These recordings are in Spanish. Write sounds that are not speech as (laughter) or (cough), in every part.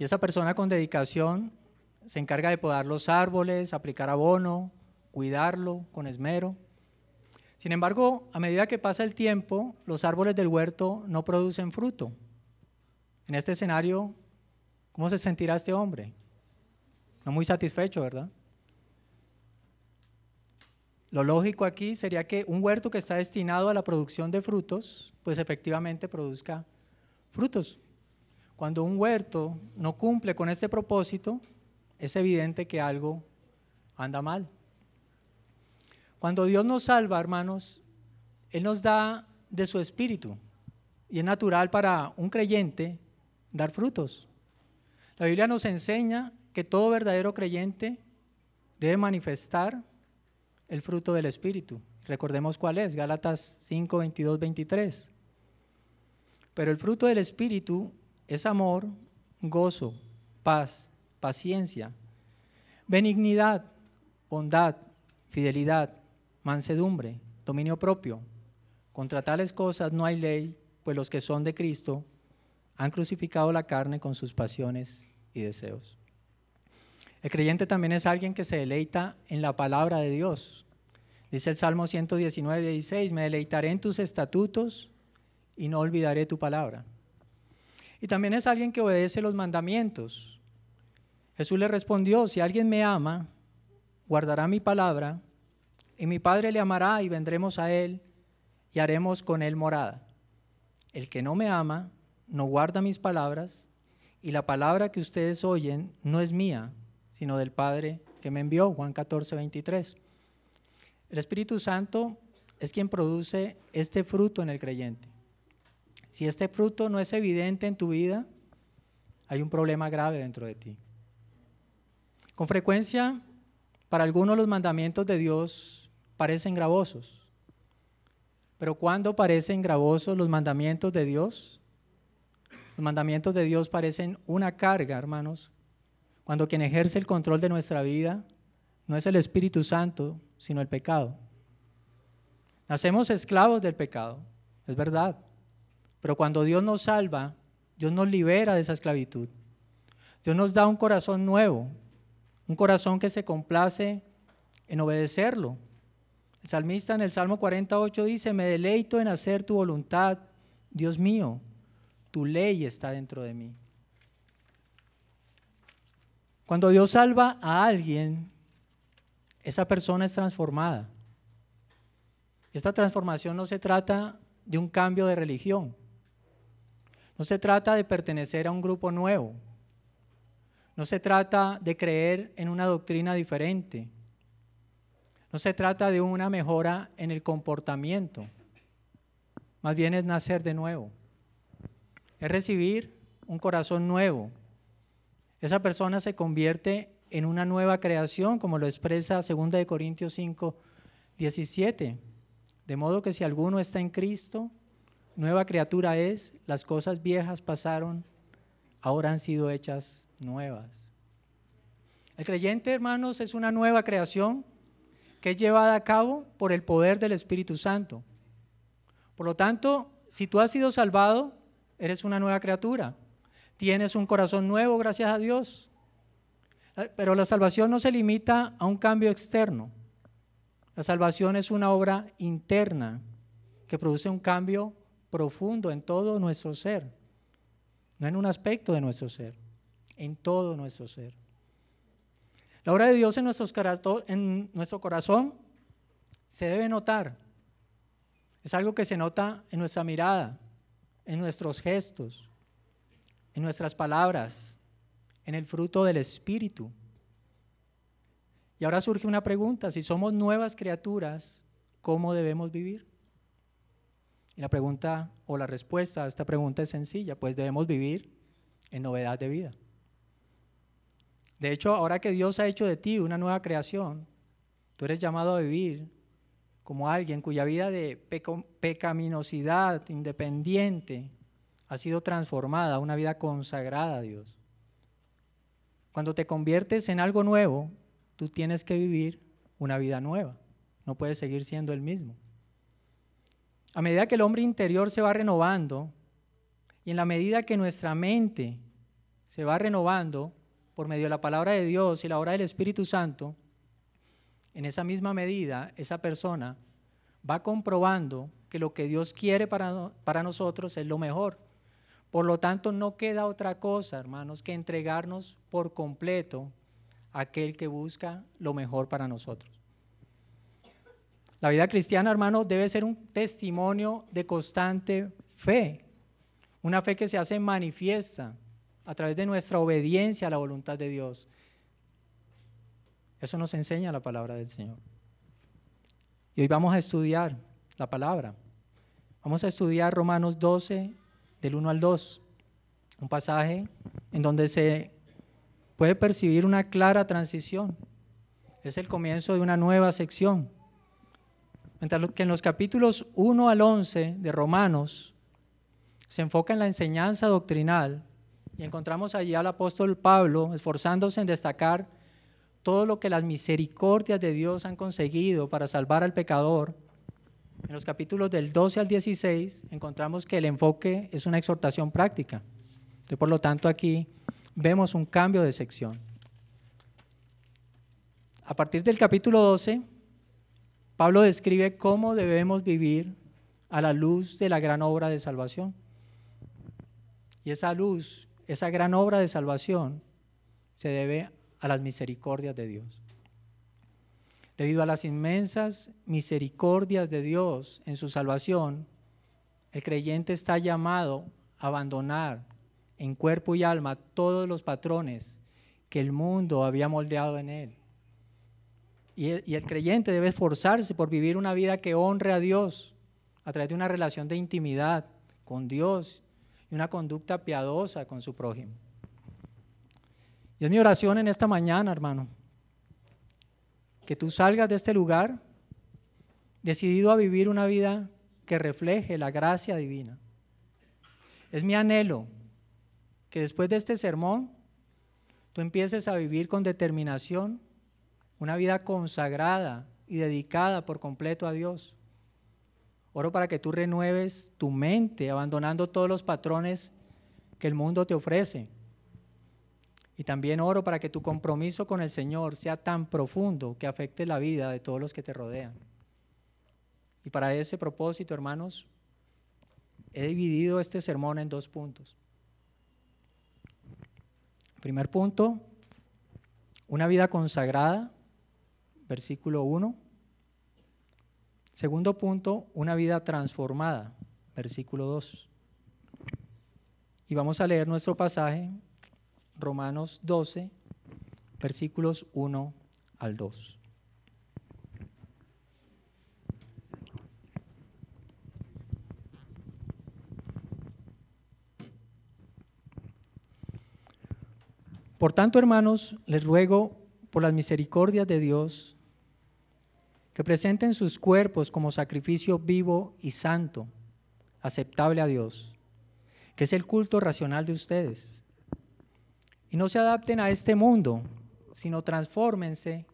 Y esa persona con dedicación se encarga de podar los árboles, aplicar abono, cuidarlo con esmero. Sin embargo, a medida que pasa el tiempo, los árboles del huerto no producen fruto. En este escenario, ¿cómo se sentirá este hombre? No muy satisfecho, ¿verdad? Lo lógico aquí sería que un huerto que está destinado a la producción de frutos, pues efectivamente produzca frutos. Cuando un huerto no cumple con este propósito, es evidente que algo anda mal. Cuando Dios nos salva, hermanos, Él nos da de su espíritu. Y es natural para un creyente dar frutos. La Biblia nos enseña que todo verdadero creyente debe manifestar el fruto del Espíritu. Recordemos cuál es, Gálatas 5, 22, 23. Pero el fruto del Espíritu es amor, gozo, paz, paciencia, benignidad, bondad, fidelidad, mansedumbre, dominio propio. Contra tales cosas no hay ley, pues los que son de Cristo han crucificado la carne con sus pasiones y deseos. El creyente también es alguien que se deleita en la palabra de Dios. Dice el Salmo 119, 16, me deleitaré en tus estatutos y no olvidaré tu palabra. Y también es alguien que obedece los mandamientos. Jesús le respondió, si alguien me ama, guardará mi palabra, y mi Padre le amará y vendremos a él y haremos con él morada. El que no me ama, no guarda mis palabras, y la palabra que ustedes oyen no es mía, sino del Padre que me envió, Juan 14, 23. El Espíritu Santo es quien produce este fruto en el creyente. Si este fruto no es evidente en tu vida, hay un problema grave dentro de ti. Con frecuencia, para algunos los mandamientos de Dios parecen gravosos. Pero ¿cuándo parecen gravosos los mandamientos de Dios? Los mandamientos de Dios parecen una carga, hermanos, cuando quien ejerce el control de nuestra vida no es el Espíritu Santo, sino el pecado. Nacemos esclavos del pecado, es verdad. Pero cuando Dios nos salva, Dios nos libera de esa esclavitud. Dios nos da un corazón nuevo, un corazón que se complace en obedecerlo. El salmista en el Salmo 48 dice, me deleito en hacer tu voluntad, Dios mío, tu ley está dentro de mí. Cuando Dios salva a alguien, esa persona es transformada. Esta transformación no se trata de un cambio de religión. No se trata de pertenecer a un grupo nuevo. No se trata de creer en una doctrina diferente. No se trata de una mejora en el comportamiento. Más bien es nacer de nuevo. Es recibir un corazón nuevo, esa persona se convierte en una nueva creación, como lo expresa 2 Corintios 5, 17. De modo que si alguno está en Cristo, nueva criatura es, las cosas viejas pasaron, ahora han sido hechas nuevas. El creyente, hermanos, es una nueva creación que es llevada a cabo por el poder del Espíritu Santo. Por lo tanto, si tú has sido salvado, eres una nueva criatura. Tienes un corazón nuevo, gracias a Dios. Eh, pero la salvación no se limita a un cambio externo. La salvación es una obra interna que produce un cambio profundo en todo nuestro ser. No en un aspecto de nuestro ser, en todo nuestro ser. La obra de Dios en, en nuestro corazón se debe notar. Es algo que se nota en nuestra mirada, en nuestros gestos, en nuestras palabras, en el fruto del Espíritu. Y ahora surge una pregunta, si somos nuevas criaturas, ¿cómo debemos vivir? Y la pregunta o la respuesta a esta pregunta es sencilla, pues debemos vivir en novedad de vida. De hecho, ahora que Dios ha hecho de ti una nueva creación, tú eres llamado a vivir como alguien cuya vida de pecaminosidad independiente, ha sido transformada a una vida consagrada a Dios. Cuando te conviertes en algo nuevo, tú tienes que vivir una vida nueva. No puedes seguir siendo el mismo. A medida que el hombre interior se va renovando y en la medida que nuestra mente se va renovando por medio de la palabra de Dios y la obra del Espíritu Santo, en esa misma medida esa persona va comprobando que lo que Dios quiere para, para nosotros es lo mejor. Por lo tanto, no queda otra cosa, hermanos, que entregarnos por completo a aquel que busca lo mejor para nosotros. La vida cristiana, hermano, debe ser un testimonio de constante fe, una fe que se hace manifiesta a través de nuestra obediencia a la voluntad de Dios. Eso nos enseña la palabra del Señor. Y hoy vamos a estudiar la palabra. Vamos a estudiar Romanos 12, del 1 al 2, un pasaje en donde se puede percibir una clara transición. Es el comienzo de una nueva sección. Mientras que en los capítulos 1 al 11 de Romanos se enfoca en la enseñanza doctrinal y encontramos allí al apóstol Pablo esforzándose en destacar todo lo que las misericordias de Dios han conseguido para salvar al pecador. En los capítulos del 12 al 16 encontramos que el enfoque es una exhortación práctica. por lo tanto, aquí vemos un cambio de sección. A partir del capítulo 12, Pablo describe cómo debemos vivir a la luz de la gran obra de salvación. Y esa luz, esa gran obra de salvación, se debe a las misericordias de Dios. Debido a las inmensas misericordias de Dios en su salvación, el creyente está llamado a abandonar en cuerpo y alma todos los patrones que el mundo había moldeado en él y el, creyente debe esforzarse por vivir una vida que honre a Dios a través de una relación de intimidad con Dios y una conducta piadosa con su prójimo. Y es mi oración en esta mañana, hermano, que tú salgas de este lugar decidido a vivir una vida que refleje la gracia divina. Es mi anhelo que después de este sermón tú empieces a vivir con determinación una vida consagrada y dedicada por completo a Dios. Oro para que tú renueves tu mente, abandonando todos los patrones que el mundo te ofrece. Y también oro para que tu compromiso con el Señor sea tan profundo que afecte la vida de todos los que te rodean. Y para ese propósito, hermanos, he dividido este sermón en dos puntos. Primer punto, una vida consagrada versículo 1. Segundo punto, una vida transformada, versículo 2. Y vamos a leer nuestro pasaje, Romanos 12, versículos 1 al 2. Por tanto, hermanos, les ruego por las misericordias de Dios, que presenten sus cuerpos como sacrificio vivo y santo, aceptable a Dios, que es el culto racional de ustedes. Y no se adapten a este mundo, sino transfórmense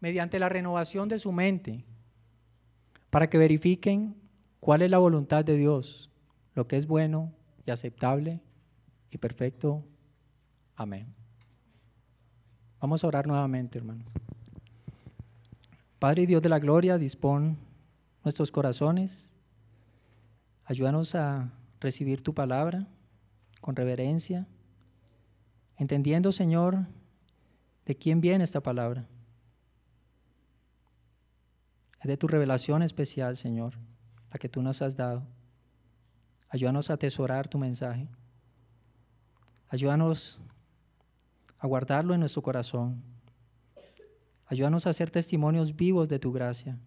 mediante la renovación de su mente, para que verifiquen cuál es la voluntad de Dios, lo que es bueno y aceptable y perfecto. Amén. Vamos a orar nuevamente, hermanos. Padre y Dios de la gloria, dispón nuestros corazones. Ayúdanos a recibir tu palabra con reverencia, entendiendo, Señor, de quién viene esta palabra. Es de tu revelación especial, Señor, la que tú nos has dado. Ayúdanos a atesorar tu mensaje. Ayúdanos a guardarlo en nuestro corazón Ayúdanos a ser testimonios vivos de tu gracia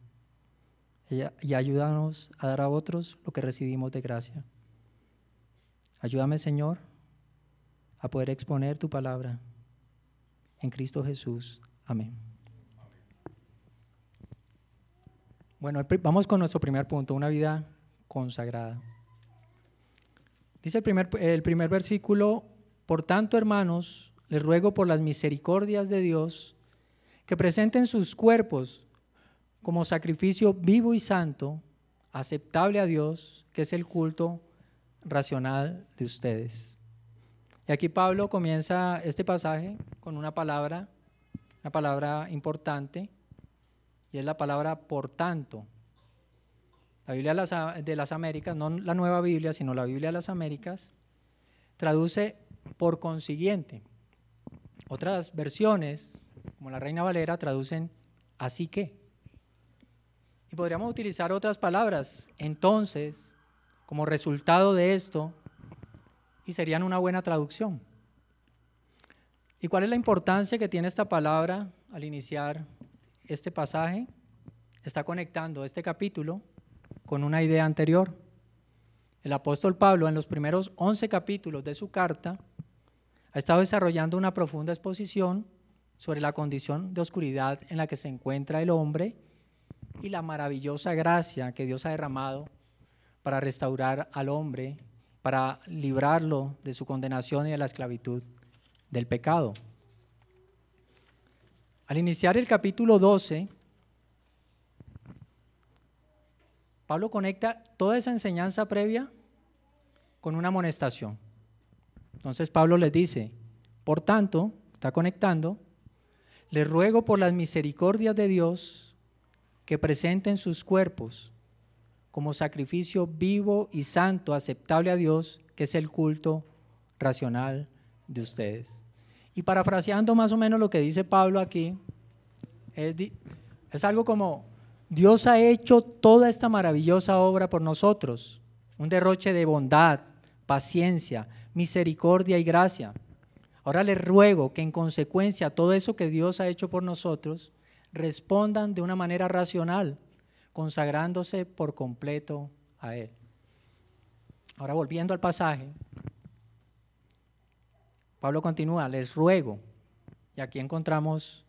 y ayúdanos a dar a otros lo que recibimos de gracia. Ayúdame, Señor, a poder exponer tu palabra en Cristo Jesús. Amén. Bueno, vamos con nuestro primer punto, una vida consagrada. Dice el primer, el primer versículo, por tanto, hermanos, les ruego por las misericordias de Dios, que presenten sus cuerpos como sacrificio vivo y santo, aceptable a Dios, que es el culto racional de ustedes. Y aquí Pablo comienza este pasaje con una palabra, una palabra importante, y es la palabra por tanto. La Biblia de las Américas, no la nueva Biblia, sino la Biblia de las Américas, traduce por consiguiente. Otras versiones, como la Reina Valera, traducen así que. Y podríamos utilizar otras palabras, entonces, como resultado de esto, y serían una buena traducción. ¿Y cuál es la importancia que tiene esta palabra al iniciar este pasaje? Está conectando este capítulo con una idea anterior. El apóstol Pablo en los primeros 11 capítulos de su carta ha estado desarrollando una profunda exposición sobre la condición de oscuridad en la que se encuentra el hombre y la maravillosa gracia que Dios ha derramado para restaurar al hombre, para librarlo de su condenación y de la esclavitud del pecado. Al iniciar el capítulo 12, Pablo conecta toda esa enseñanza previa con una amonestación. Entonces Pablo les dice, por tanto, está conectando, les ruego por las misericordias de Dios que presenten sus cuerpos como sacrificio vivo y santo, aceptable a Dios, que es el culto racional de ustedes. Y parafraseando más o menos lo que dice Pablo aquí, es, es algo como, Dios ha hecho toda esta maravillosa obra por nosotros, un derroche de bondad, paciencia, misericordia y gracia. Ahora les ruego que en consecuencia todo eso que Dios ha hecho por nosotros, respondan de una manera racional, consagrándose por completo a Él. Ahora volviendo al pasaje, Pablo continúa, les ruego, y aquí encontramos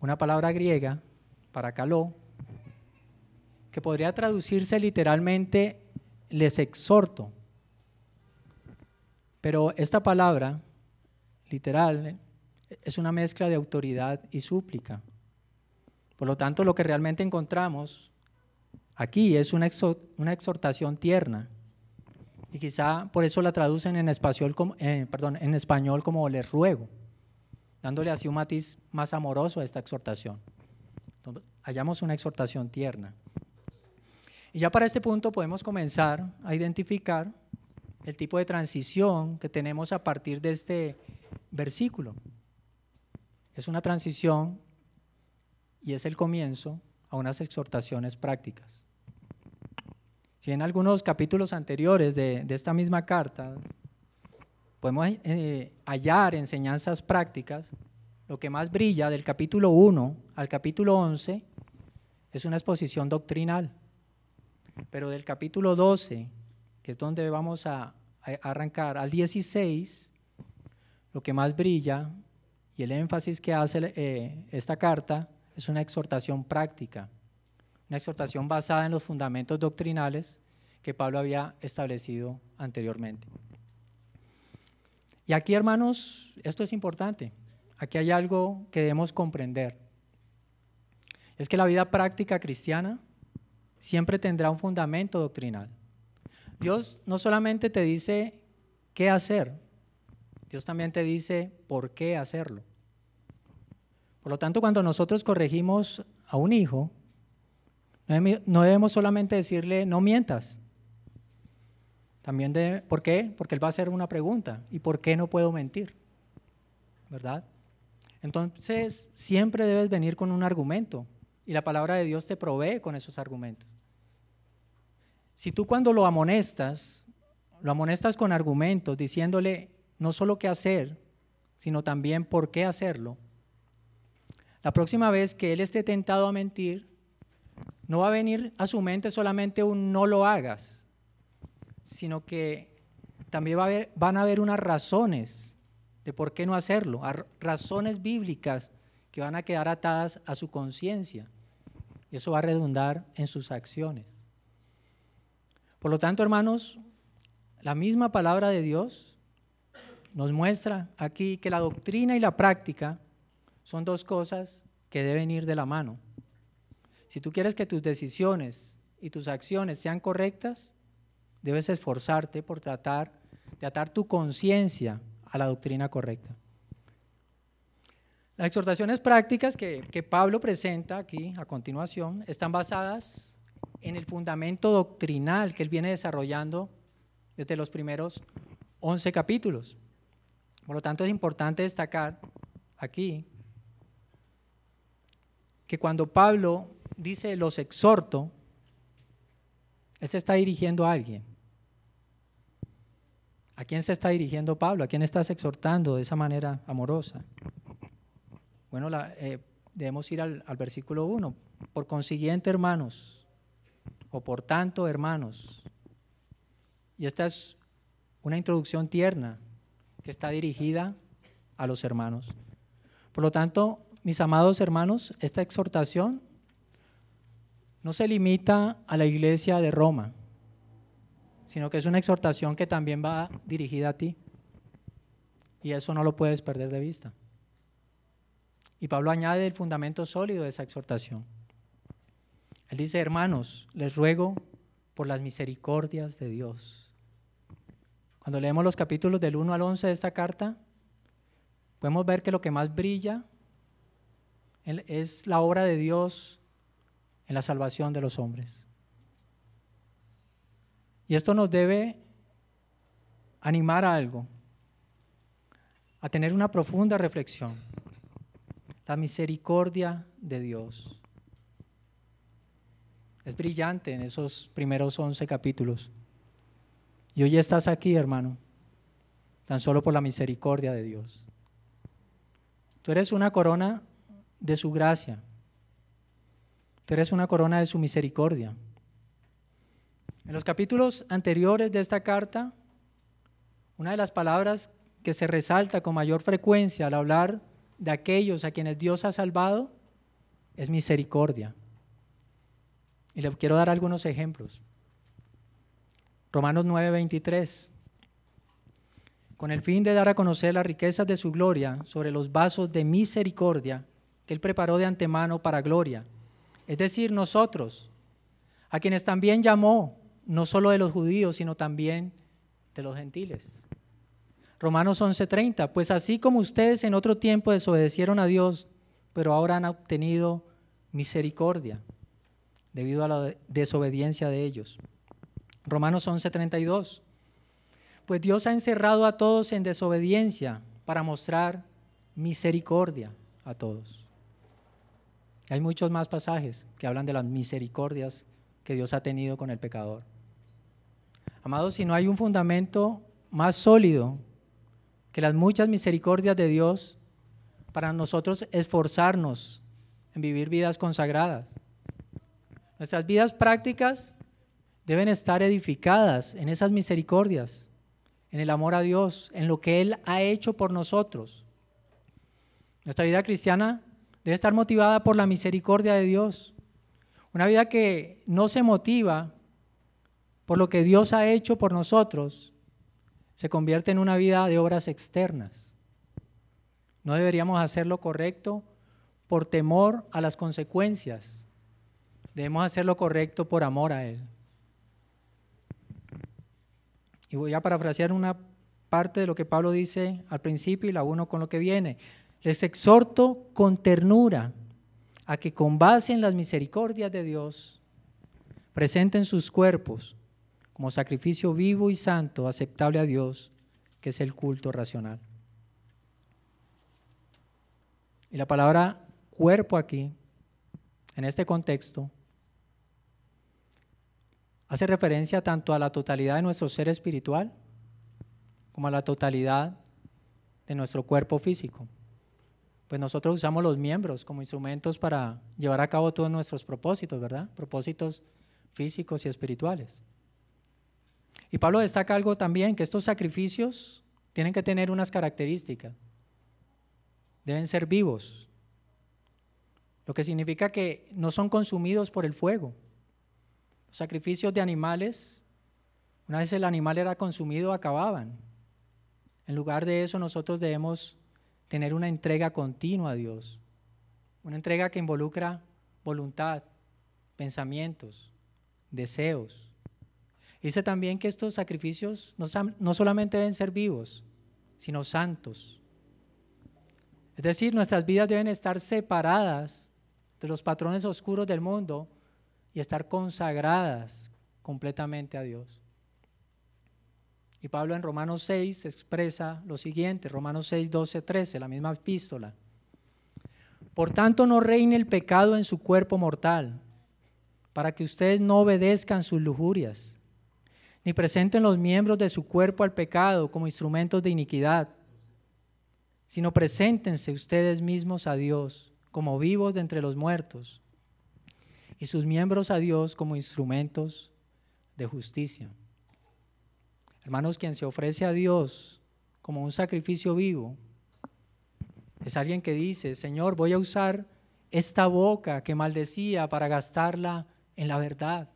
una palabra griega para caló, que podría traducirse literalmente les exhorto. Pero esta palabra, literal, es una mezcla de autoridad y súplica. Por lo tanto, lo que realmente encontramos aquí es una, exhortación tierna. Y quizá por eso la traducen en español, como, eh, perdón, en español como les ruego, dándole así un matiz más amoroso a esta exhortación. hallamos una exhortación tierna. Y ya para este punto podemos comenzar a identificar el tipo de transición que tenemos a partir de este versículo. Es una transición y es el comienzo a unas exhortaciones prácticas. Si en algunos capítulos anteriores de, esta misma carta podemos eh, hallar enseñanzas prácticas, lo que más brilla del capítulo 1 al capítulo 11 es una exposición doctrinal. Pero del capítulo 12, que es donde vamos a, arrancar, al 16, lo que más brilla y el énfasis que hace eh, esta carta es una exhortación práctica, una exhortación basada en los fundamentos doctrinales que Pablo había establecido anteriormente. Y aquí, hermanos, esto es importante. Aquí hay algo que debemos comprender. Es que la vida práctica cristiana siempre tendrá un fundamento doctrinal. Dios no solamente te dice qué hacer, Dios también te dice por qué hacerlo. Por lo tanto, cuando nosotros corregimos a un hijo, no debemos solamente decirle no mientas. También de, ¿por qué? Porque él va a hacer una pregunta. ¿Y por qué no puedo mentir? ¿Verdad? Entonces, siempre debes venir con un argumento y la palabra de Dios te provee con esos argumentos. Si tú cuando lo amonestas, lo amonestas con argumentos, diciéndole no solo qué hacer, sino también por qué hacerlo, la próxima vez que él esté tentado a mentir, no va a venir a su mente solamente un no lo hagas, sino que también van a haber unas razones de por qué no hacerlo, razones bíblicas que van a quedar atadas a su conciencia. Y eso va a redundar en sus acciones. Por lo tanto, hermanos, la misma palabra de Dios nos muestra aquí que la doctrina y la práctica son dos cosas que deben ir de la mano. Si tú quieres que tus decisiones y tus acciones sean correctas, debes esforzarte por tratar de atar tu conciencia a la doctrina correcta. Las exhortaciones prácticas que, Pablo presenta aquí a continuación están basadas en el fundamento doctrinal que él viene desarrollando desde los primeros 11 capítulos. Por lo tanto, es importante destacar aquí que cuando Pablo dice los exhorto, él se está dirigiendo a alguien. ¿A quién se está dirigiendo Pablo? ¿A quién estás exhortando de esa manera amorosa? Bueno, eh, debemos ir al, al versículo 1. Por consiguiente, hermanos, o por tanto, hermanos. Y esta es una introducción tierna que está dirigida a los hermanos. Por lo tanto, mis amados hermanos, esta exhortación no se limita a la iglesia de Roma, sino que es una exhortación que también va dirigida a ti. Y eso no lo puedes perder de vista. Y Pablo añade el fundamento sólido de esa exhortación. Él dice, hermanos, les ruego por las misericordias de Dios. Cuando leemos los capítulos del 1 al 11 de esta carta, podemos ver que lo que más brilla es la obra de Dios en la salvación de los hombres. Y esto nos debe animar a algo, a tener una profunda reflexión. La misericordia de Dios. Es brillante en esos primeros once capítulos. Y hoy estás aquí, hermano, tan solo por la misericordia de Dios. Tú eres una corona de su gracia. Tú eres una corona de su misericordia. En los capítulos anteriores de esta carta, una de las palabras que se resalta con mayor frecuencia al hablar de aquellos a quienes Dios ha salvado es misericordia. Y le quiero dar algunos ejemplos. Romanos 9:23. Con el fin de dar a conocer las riquezas de su gloria sobre los vasos de misericordia que Él preparó de antemano para gloria. Es decir, nosotros, a quienes también llamó, no solo de los judíos, sino también de los gentiles. Romanos 11:30, pues así como ustedes en otro tiempo desobedecieron a Dios, pero ahora han obtenido misericordia debido a la desobediencia de ellos. Romanos 11:32, pues Dios ha encerrado a todos en desobediencia para mostrar misericordia a todos. Hay muchos más pasajes que hablan de las misericordias que Dios ha tenido con el pecador. Amados, si no hay un fundamento más sólido que las muchas misericordias de Dios para nosotros esforzarnos en vivir vidas consagradas. Nuestras vidas prácticas deben estar edificadas en esas misericordias, en el amor a Dios, en lo que Él ha hecho por nosotros. Nuestra vida cristiana debe estar motivada por la misericordia de Dios. Una vida que no se motiva por lo que Dios ha hecho por nosotros, se convierte en una vida de obras externas. No deberíamos hacer lo correcto por temor a las consecuencias. Debemos hacer lo correcto por amor a Él. Y voy a parafrasear una parte de lo que Pablo dice al principio y la uno con lo que viene. Les exhorto con ternura a que con base en las misericordias de Dios presenten sus cuerpos como sacrificio vivo y santo, aceptable a Dios, que es el culto racional. Y la palabra cuerpo aquí, en este contexto, hace referencia tanto a la totalidad de nuestro ser espiritual como a la totalidad de nuestro cuerpo físico. Pues nosotros usamos los miembros como instrumentos para llevar a cabo todos nuestros propósitos, ¿verdad? Propósitos físicos y espirituales. Y Pablo destaca algo también, que estos sacrificios tienen que tener unas características. Deben ser vivos, lo que significa que no son consumidos por el fuego. Sacrificios de animales, una vez el animal era consumido, acababan. En lugar de eso, nosotros debemos tener una entrega continua a Dios, una entrega que involucra voluntad, pensamientos, deseos, Dice también que estos sacrificios no, solamente deben ser vivos, sino santos. Es decir, nuestras vidas deben estar separadas de los patrones oscuros del mundo y estar consagradas completamente a Dios. Y Pablo en Romanos 6 expresa lo siguiente, Romanos 6, 12, 13, la misma epístola. Por tanto, no reine el pecado en su cuerpo mortal, para que ustedes no obedezcan sus lujurias, ni presenten los miembros de su cuerpo al pecado como instrumentos de iniquidad, sino preséntense ustedes mismos a Dios como vivos de entre los muertos, y sus miembros a Dios como instrumentos de justicia. Hermanos, quien se ofrece a Dios como un sacrificio vivo, es alguien que dice, Señor, voy a usar esta boca que maldecía para gastarla en la verdad,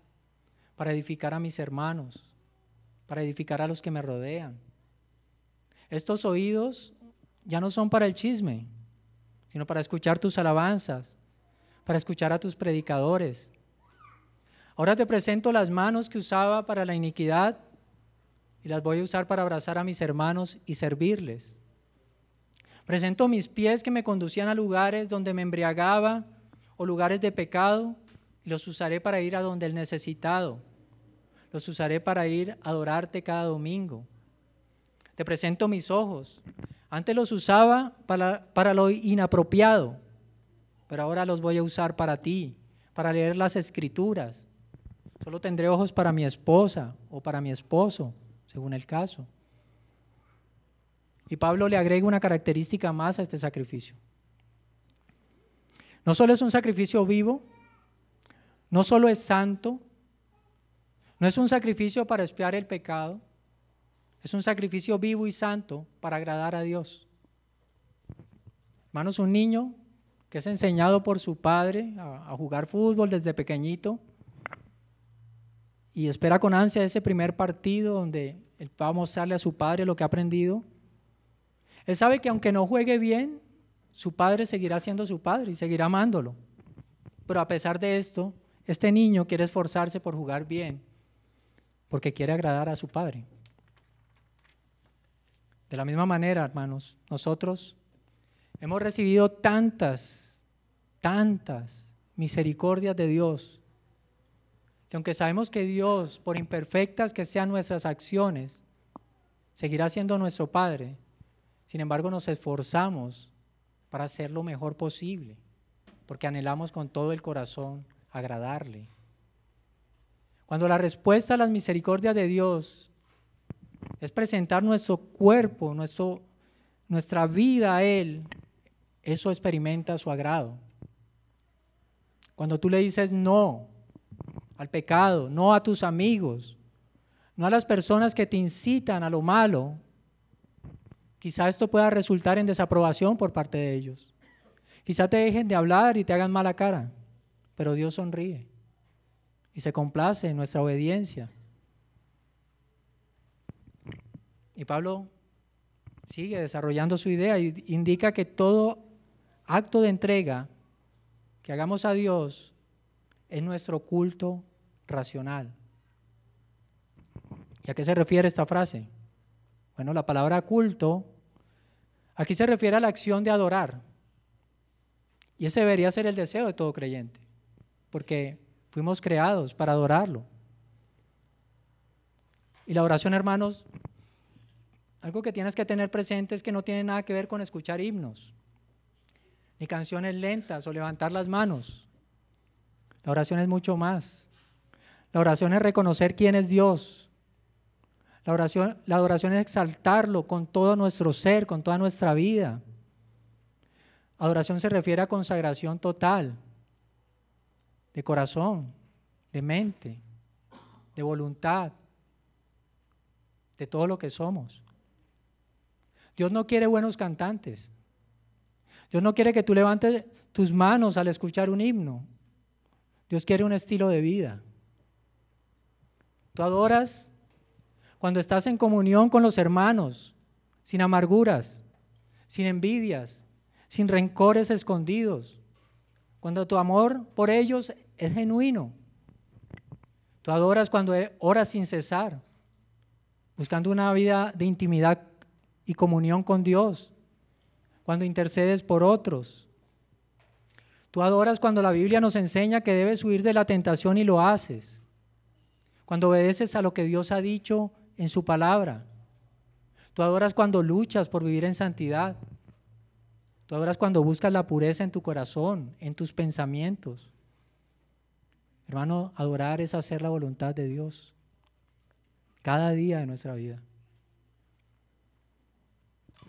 para edificar a mis hermanos, para edificar a los que me rodean. Estos oídos ya no son para el chisme, sino para escuchar tus alabanzas, para escuchar a tus predicadores. Ahora te presento las manos que usaba para la iniquidad y las voy a usar para abrazar a mis hermanos y servirles. Presento mis pies que me conducían a lugares donde me embriagaba o lugares de pecado y los usaré para ir a donde el necesitado. Los usaré para ir a adorarte cada domingo. Te presento mis ojos. Antes los usaba para, para lo inapropiado, pero ahora los voy a usar para ti, para leer las escrituras. Solo tendré ojos para mi esposa o para mi esposo, según el caso. Y Pablo le agrega una característica más a este sacrificio. No solo es un sacrificio vivo, no solo es santo, no es un sacrificio para espiar el pecado, es un sacrificio vivo y santo para agradar a Dios. Hermanos, un niño que es enseñado por su padre a, jugar fútbol desde pequeñito y espera con ansia ese primer partido donde él va a mostrarle a su padre lo que ha aprendido, él sabe que aunque no juegue bien, su padre seguirá siendo su padre y seguirá amándolo. Pero a pesar de esto, este niño quiere esforzarse por jugar bien, porque quiere agradar a su padre. De la misma manera, hermanos, nosotros hemos recibido tantas, tantas misericordias de Dios, que aunque sabemos que Dios, por imperfectas que sean nuestras acciones, seguirá siendo nuestro Padre, sin embargo, nos esforzamos para hacer lo mejor posible, porque anhelamos con todo el corazón agradarle. Cuando la respuesta a las misericordias de Dios es presentar nuestro cuerpo, nuestro, nuestra vida a Él, eso experimenta su agrado. Cuando tú le dices no al pecado, no a tus amigos, no a las personas que te incitan a lo malo, Quizá esto pueda resultar en desaprobación por parte de ellos. Quizá te dejen de hablar y te hagan mala cara, pero Dios sonríe y se complace en nuestra obediencia. Y Pablo sigue desarrollando su idea y indica que todo acto de entrega que hagamos a Dios es nuestro culto racional. ¿Y a qué se refiere esta frase? Bueno, la palabra culto aquí se refiere a la acción de adorar. Y ese debería ser el deseo de todo creyente, porque fuimos creados para adorarlo. Y la oración, hermanos, algo que tienes que tener presente es que no tiene nada que ver con escuchar himnos, ni canciones lentas o levantar las manos. La oración es mucho más. La oración es reconocer quién es Dios, la oración, la adoración es exaltarlo con todo nuestro ser, con toda nuestra vida. Adoración se refiere a consagración total, de corazón, de mente, de voluntad, de todo lo que somos. Dios no quiere buenos cantantes. Dios no quiere que tú levantes tus manos al escuchar un himno. Dios quiere un estilo de vida. Tú adoras cuando estás en comunión con los hermanos, sin amarguras, sin envidias, sin rencores escondidos, cuando tu amor por ellos es genuino. Tú adoras cuando oras sin cesar, buscando una vida de intimidad y comunión con Dios, cuando intercedes por otros. Tú adoras cuando la Biblia nos enseña que debes huir de la tentación y lo haces. Cuando obedeces a lo que Dios ha dicho en su palabra. Tú adoras cuando luchas por vivir en santidad. Tú adoras cuando buscas la pureza en tu corazón, en tus pensamientos. Hermano, adorar es hacer la voluntad de Dios cada día de nuestra vida.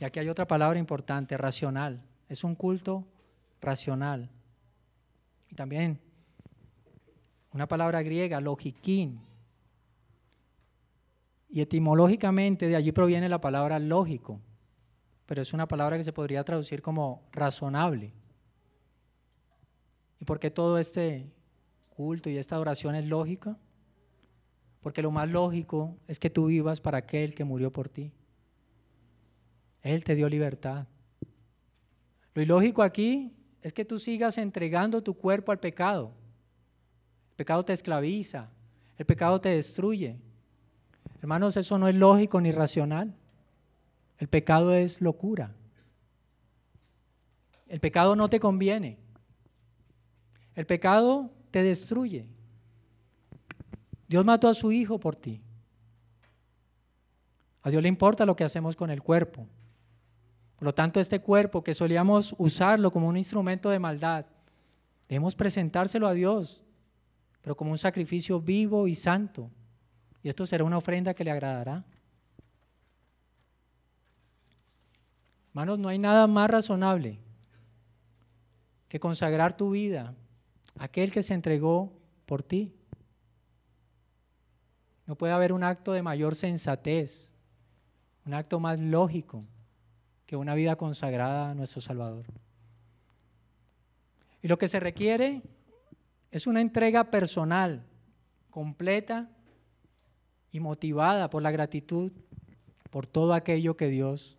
Y aquí hay otra palabra importante, racional. Es un culto racional. Y también una palabra griega, logiquín. Y etimológicamente de allí proviene la palabra lógico, pero es una palabra que se podría traducir como razonable. ¿Y por qué todo este culto y esta adoración es lógica? Porque lo más lógico es que tú vivas para aquel que murió por ti. Él te dio libertad. Lo ilógico aquí es que tú sigas entregando tu cuerpo al pecado. El pecado te esclaviza, el pecado te destruye. Hermanos, eso no es lógico ni racional. El pecado es locura. El pecado no te conviene. El pecado te destruye. Dios mató a su hijo por ti. A Dios le importa lo que hacemos con el cuerpo. Por lo tanto, este cuerpo que solíamos usarlo como un instrumento de maldad, debemos presentárselo a Dios, pero como un sacrificio vivo y santo. Y esto será una ofrenda que le agradará. Hermanos, no hay nada más razonable que consagrar tu vida a aquel que se entregó por ti. No puede haber un acto de mayor sensatez, un acto más lógico que una vida consagrada a nuestro Salvador. Y lo que se requiere es una entrega personal, completa y motivada por la gratitud por todo aquello que Dios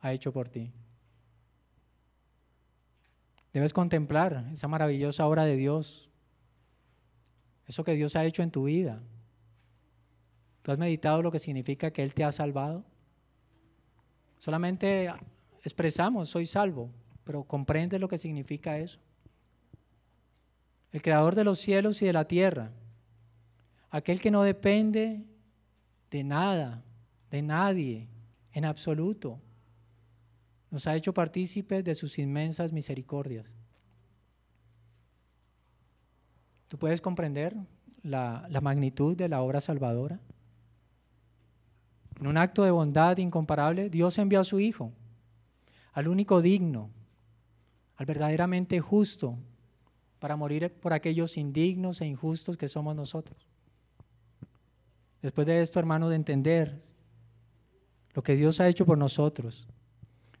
ha hecho por ti. Debes contemplar esa maravillosa obra de Dios, eso que Dios ha hecho en tu vida, ¿Tú has meditado lo que significa que Él te ha salvado? Solamente expresamos, soy salvo, pero comprende lo que significa eso. El creador de los cielos y de la tierra, aquel que no depende de nada, de nadie, en absoluto, nos ha hecho partícipes de sus inmensas misericordias. ¿Tú puedes comprender la, la magnitud de la obra salvadora? En un acto de bondad incomparable, Dios envió a su Hijo, al único digno, al verdaderamente justo, para morir por aquellos indignos e injustos que somos nosotros. Después de esto, hermano, de entender lo que Dios ha hecho por nosotros,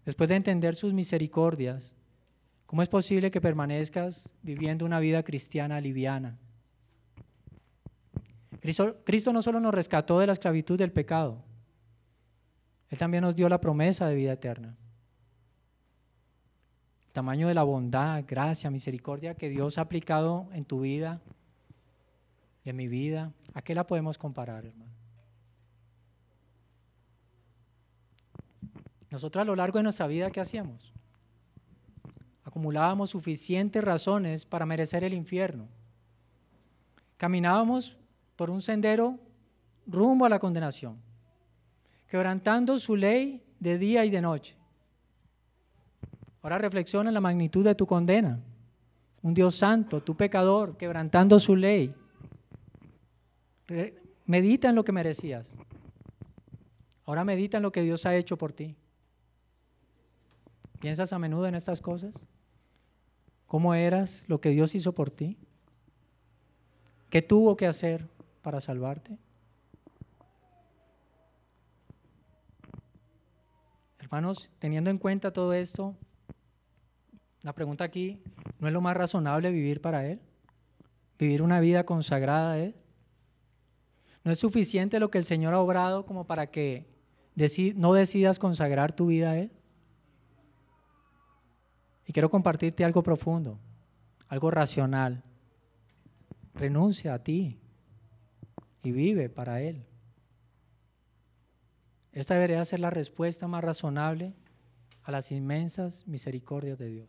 después de entender sus misericordias, ¿cómo es posible que permanezcas viviendo una vida cristiana liviana? Cristo, Cristo no solo nos rescató de la esclavitud del pecado, él también nos dio la promesa de vida eterna. El tamaño de la bondad, gracia, misericordia que Dios ha aplicado en tu vida y en mi vida, ¿a qué la podemos comparar, hermano? Nosotros a lo largo de nuestra vida, ¿qué hacíamos? Acumulábamos suficientes razones para merecer el infierno. Caminábamos por un sendero rumbo a la condenación quebrantando su ley de día y de noche. Ahora reflexiona en la magnitud de tu condena. Un Dios santo, tu pecador, quebrantando su ley. Medita en lo que merecías. Ahora medita en lo que Dios ha hecho por ti. ¿Piensas a menudo en estas cosas? ¿Cómo eras lo que Dios hizo por ti? ¿Qué tuvo que hacer para salvarte? Hermanos, teniendo en cuenta todo esto, la pregunta aquí, ¿no es lo más razonable vivir para Él? ¿Vivir una vida consagrada a Él? ¿No es suficiente lo que el Señor ha obrado como para que no decidas consagrar tu vida a Él? Y quiero compartirte algo profundo, algo racional. Renuncia a ti y vive para Él. Esta debería ser la respuesta más razonable a las inmensas misericordias de Dios.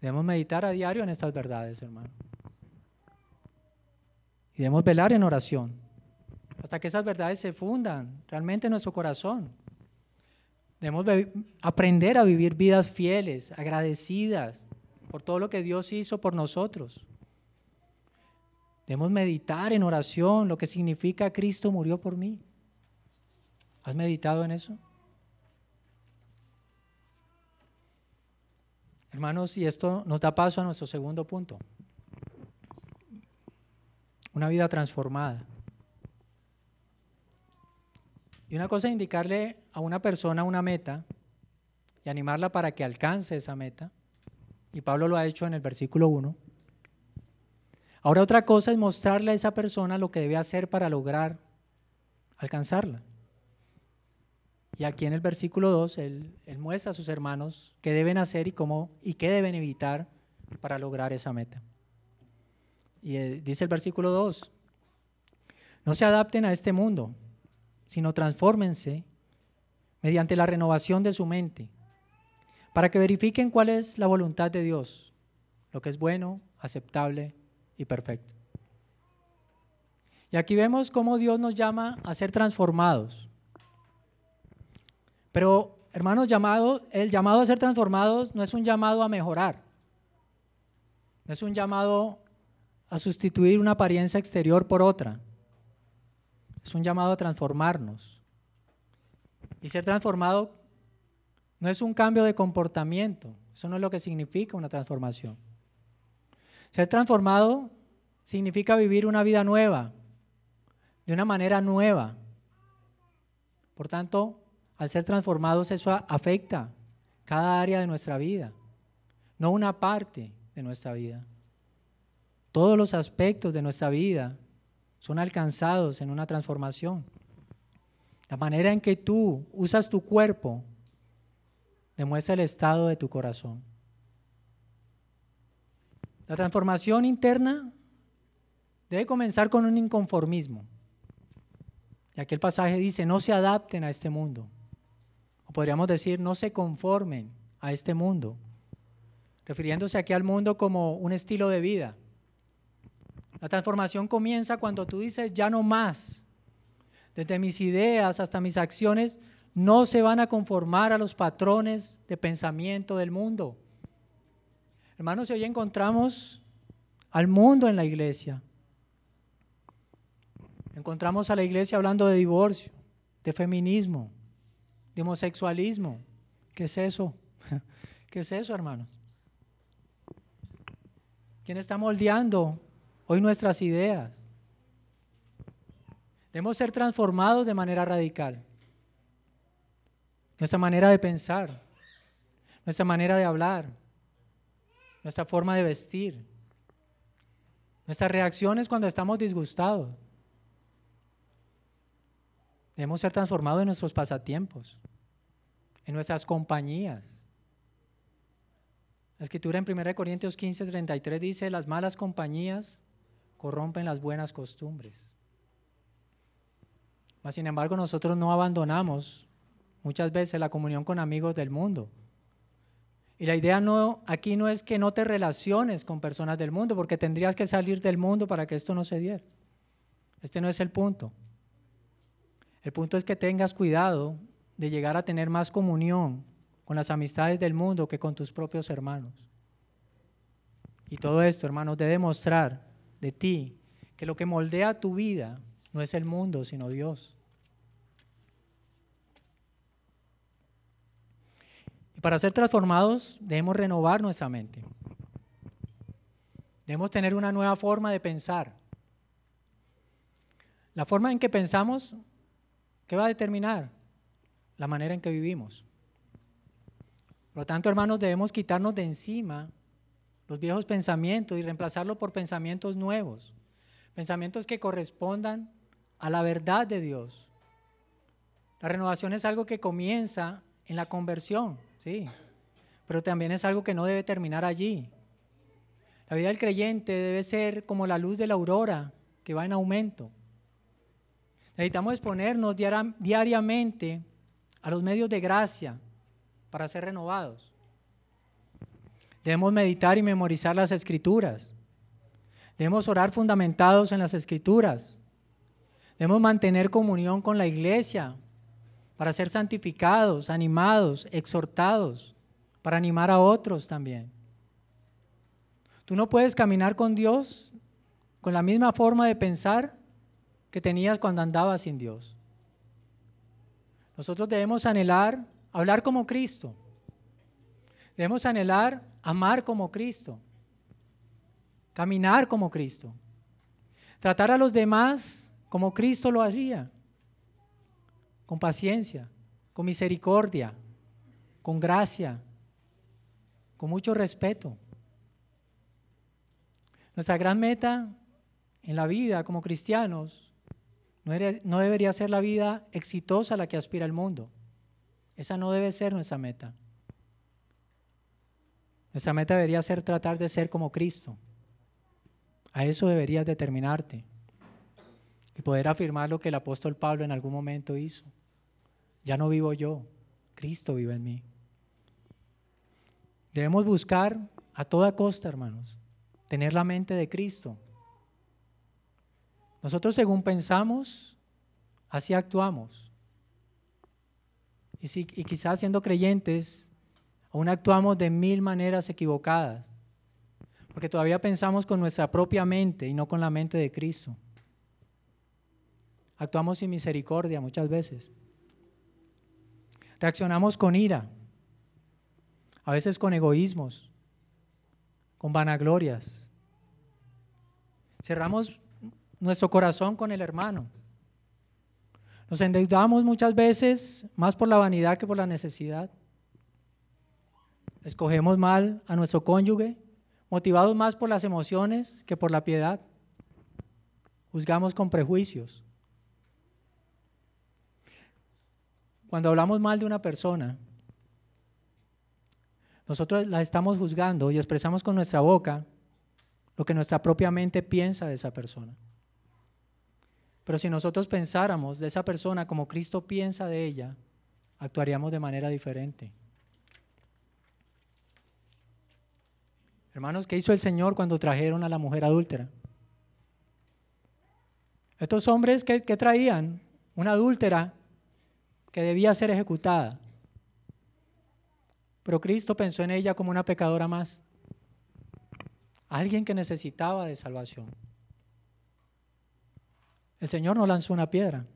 Debemos meditar a diario en estas verdades, hermano. Y debemos velar en oración hasta que esas verdades se fundan realmente en nuestro corazón. Debemos aprender a vivir vidas fieles, agradecidas por todo lo que Dios hizo por nosotros. Debemos meditar en oración lo que significa Cristo murió por mí. ¿Has meditado en eso? Hermanos, y esto nos da paso a nuestro segundo punto. Una vida transformada. Y una cosa es indicarle a una persona una meta y animarla para que alcance esa meta. Y Pablo lo ha hecho en el versículo 1. Ahora otra cosa es mostrarle a esa persona lo que debe hacer para lograr alcanzarla. Y aquí en el versículo 2, él, muestra a sus hermanos qué deben hacer y, cómo, y qué deben evitar para lograr esa meta. Y eh, dice el versículo 2, no se adapten a este mundo, sino transfórmense mediante la renovación de su mente, para que verifiquen cuál es la voluntad de Dios, lo que es bueno, aceptable y perfecto. Y aquí vemos cómo Dios nos llama a ser transformados. Pero, hermanos, llamado, el llamado a ser transformados no es un llamado a mejorar. No es un llamado a sustituir una apariencia exterior por otra. Es un llamado a transformarnos. Y ser transformado no es un cambio de comportamiento. Eso no es lo que significa una transformación. Ser transformado significa vivir una vida nueva, de una manera nueva. Por tanto, al ser transformados, eso afecta cada área de nuestra vida, no una parte de nuestra vida. Todos los aspectos de nuestra vida son alcanzados en una transformación. La manera en que tú usas tu cuerpo demuestra el estado de tu corazón. La transformación interna debe comenzar con un inconformismo. Y aquel pasaje dice, no se adapten a este mundo, podríamos decir, no se conformen a este mundo, refiriéndose aquí al mundo como un estilo de vida. La transformación comienza cuando tú dices, ya no más. Desde mis ideas hasta mis acciones no se van a conformar a los patrones de pensamiento del mundo. Hermanos, hoy encontramos al mundo en la iglesia. Encontramos a la iglesia hablando de divorcio, de feminismo, de homosexualismo. ¿Qué es eso? (laughs) ¿Qué es eso, hermanos? ¿Quién está moldeando hoy nuestras ideas? Debemos ser transformados de manera radical. Nuestra manera de pensar, nuestra manera de hablar, nuestra forma de vestir, nuestras reacciones cuando estamos disgustados. Debemos ser transformados en nuestros pasatiempos, en nuestras compañías. La escritura en 1 Corintios 15, 33 dice, las malas compañías corrompen las buenas costumbres. Sin embargo, nosotros no abandonamos muchas veces la comunión con amigos del mundo. Y la idea no, aquí no es que no te relaciones con personas del mundo, porque tendrías que salir del mundo para que esto no se diera. Este no es el punto. El punto es que tengas cuidado de llegar a tener más comunión con las amistades del mundo que con tus propios hermanos. Y todo esto, hermanos, debe demostrar de ti que lo que moldea tu vida no es el mundo, sino Dios. Y para ser transformados debemos renovar nuestra mente. Debemos tener una nueva forma de pensar. La forma en que pensamos ¿Qué va a determinar? La manera en que vivimos. Por lo tanto, hermanos, debemos quitarnos de encima los viejos pensamientos y reemplazarlos por pensamientos nuevos, pensamientos que correspondan a la verdad de Dios. La renovación es algo que comienza en la conversión, sí, pero también es algo que no debe terminar allí. La vida del creyente debe ser como la luz de la aurora que va en aumento. Necesitamos exponernos diariamente a los medios de gracia para ser renovados. Debemos meditar y memorizar las escrituras. Debemos orar fundamentados en las escrituras. Debemos mantener comunión con la iglesia para ser santificados, animados, exhortados, para animar a otros también. Tú no puedes caminar con Dios con la misma forma de pensar que tenías cuando andabas sin Dios. Nosotros debemos anhelar hablar como Cristo. Debemos anhelar amar como Cristo. Caminar como Cristo. Tratar a los demás como Cristo lo haría. Con paciencia, con misericordia, con gracia, con mucho respeto. Nuestra gran meta en la vida como cristianos no, debería ser la vida exitosa a la que aspira el mundo. Esa no debe ser nuestra meta. Nuestra meta debería ser tratar de ser como Cristo. A eso deberías determinarte y poder afirmar lo que el apóstol Pablo en algún momento hizo. Ya no vivo yo, Cristo vive en mí. Debemos buscar a toda costa, hermanos, tener la mente de Cristo. Nosotros según pensamos, así actuamos. Y, si, y quizás siendo creyentes, aún actuamos de mil maneras equivocadas, porque todavía pensamos con nuestra propia mente y no con la mente de Cristo. Actuamos sin misericordia muchas veces. Reaccionamos con ira, a veces con egoísmos, con vanaglorias. Cerramos nuestro corazón con el hermano. Nos endeudamos muchas veces más por la vanidad que por la necesidad. Escogemos mal a nuestro cónyuge, motivados más por las emociones que por la piedad. Juzgamos con prejuicios. Cuando hablamos mal de una persona, nosotros la estamos juzgando y expresamos con nuestra boca lo que nuestra propia mente piensa de esa persona. Pero si nosotros pensáramos de esa persona como Cristo piensa de ella, actuaríamos de manera diferente. Hermanos, ¿qué hizo el Señor cuando trajeron a la mujer adúltera? Estos hombres, ¿qué, traían? Una adúltera que debía ser ejecutada. Pero Cristo pensó en ella como una pecadora más. Alguien que necesitaba de salvación. El Señor no lanzó una piedra.